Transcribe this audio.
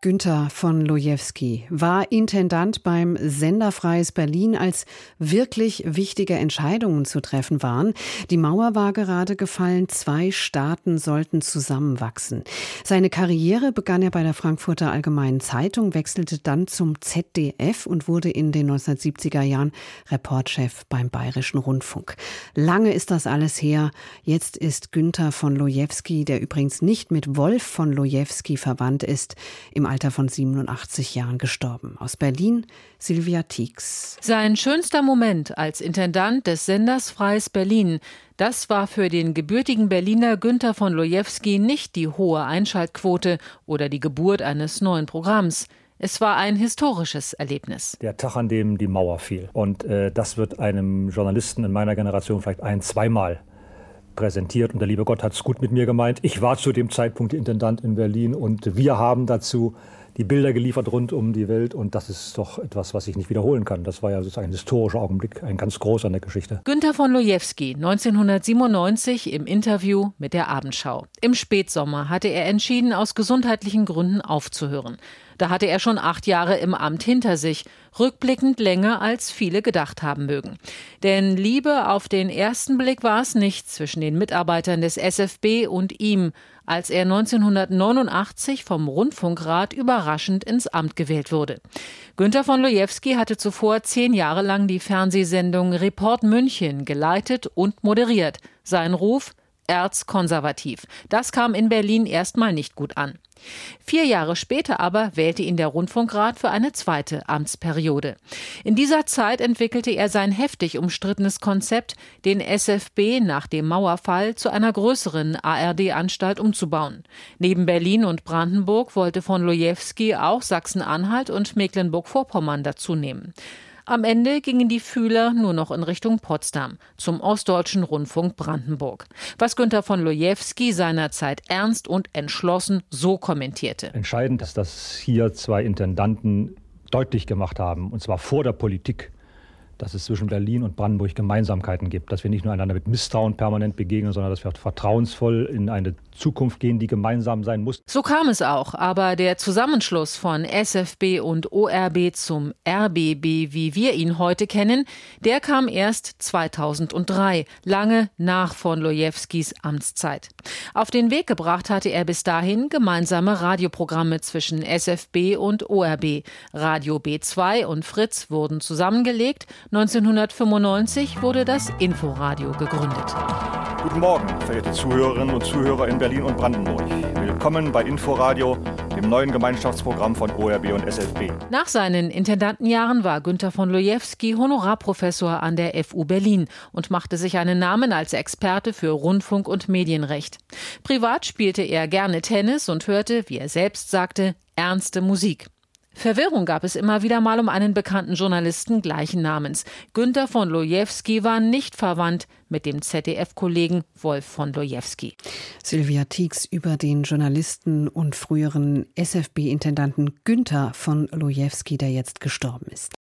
Günther von Lojewski war Intendant beim Senderfreies Berlin, als wirklich wichtige Entscheidungen zu treffen waren. Die Mauer war gerade gefallen, zwei Staaten sollten zusammenwachsen. Seine Karriere begann er bei der Frankfurter Allgemeinen Zeitung, wechselte dann zum ZDF und wurde in den 1970er Jahren Reportchef beim Bayerischen Rundfunk. Lange ist das alles her. Jetzt ist Günther von Lojewski, der übrigens nicht mit Wolf von Lojewski verwandt ist, im Alter von 87 Jahren gestorben. Aus Berlin Silvia Tieks. Sein schönster Moment als Intendant des Senders Freies Berlin, das war für den gebürtigen Berliner Günther von Lojewski nicht die hohe Einschaltquote oder die Geburt eines neuen Programms. Es war ein historisches Erlebnis. Der Tag, an dem die Mauer fiel. Und äh, das wird einem Journalisten in meiner Generation vielleicht ein, zweimal präsentiert und der liebe Gott hat es gut mit mir gemeint. Ich war zu dem Zeitpunkt Intendant in Berlin und wir haben dazu die Bilder geliefert rund um die Welt und das ist doch etwas, was ich nicht wiederholen kann. Das war ja sozusagen ein historischer Augenblick, ein ganz großer in der Geschichte. Günter von Lojewski, 1997 im Interview mit der Abendschau. Im Spätsommer hatte er entschieden, aus gesundheitlichen Gründen aufzuhören. Da hatte er schon acht Jahre im Amt hinter sich, rückblickend länger als viele gedacht haben mögen. Denn Liebe auf den ersten Blick war es nicht zwischen den Mitarbeitern des SFB und ihm, als er 1989 vom Rundfunkrat überraschend ins Amt gewählt wurde. Günter von Lojewski hatte zuvor zehn Jahre lang die Fernsehsendung Report München geleitet und moderiert. Sein Ruf erzkonservativ. Das kam in Berlin erstmal nicht gut an. Vier Jahre später aber wählte ihn der Rundfunkrat für eine zweite Amtsperiode. In dieser Zeit entwickelte er sein heftig umstrittenes Konzept, den SFB nach dem Mauerfall zu einer größeren ARD-Anstalt umzubauen. Neben Berlin und Brandenburg wollte von Lojewski auch Sachsen-Anhalt und Mecklenburg-Vorpommern dazunehmen. Am Ende gingen die Fühler nur noch in Richtung Potsdam, zum Ostdeutschen Rundfunk Brandenburg. Was Günter von Lojewski seinerzeit ernst und entschlossen so kommentierte. Entscheidend ist, dass hier zwei Intendanten deutlich gemacht haben, und zwar vor der Politik, dass es zwischen Berlin und Brandenburg Gemeinsamkeiten gibt, dass wir nicht nur einander mit Misstrauen permanent begegnen, sondern dass wir vertrauensvoll in eine Zukunft gehen, die gemeinsam sein muss. So kam es auch, aber der Zusammenschluss von SFB und ORB zum RBB, wie wir ihn heute kennen, der kam erst 2003, lange nach von Lojewskis Amtszeit. Auf den Weg gebracht hatte er bis dahin gemeinsame Radioprogramme zwischen SFB und ORB. Radio B2 und Fritz wurden zusammengelegt 1995 wurde das Inforadio gegründet. Guten Morgen, verehrte Zuhörerinnen und Zuhörer in Berlin und Brandenburg. Willkommen bei Inforadio, dem neuen Gemeinschaftsprogramm von ORB und SFB. Nach seinen Intendantenjahren war Günter von Lojewski Honorarprofessor an der FU Berlin und machte sich einen Namen als Experte für Rundfunk und Medienrecht. Privat spielte er gerne Tennis und hörte, wie er selbst sagte, ernste Musik. Verwirrung gab es immer wieder mal um einen bekannten Journalisten gleichen Namens. Günter von Lojewski war nicht verwandt mit dem ZDF-Kollegen Wolf von Lojewski. Sylvia Tieks über den Journalisten und früheren SFB-Intendanten Günther von Lojewski, der jetzt gestorben ist.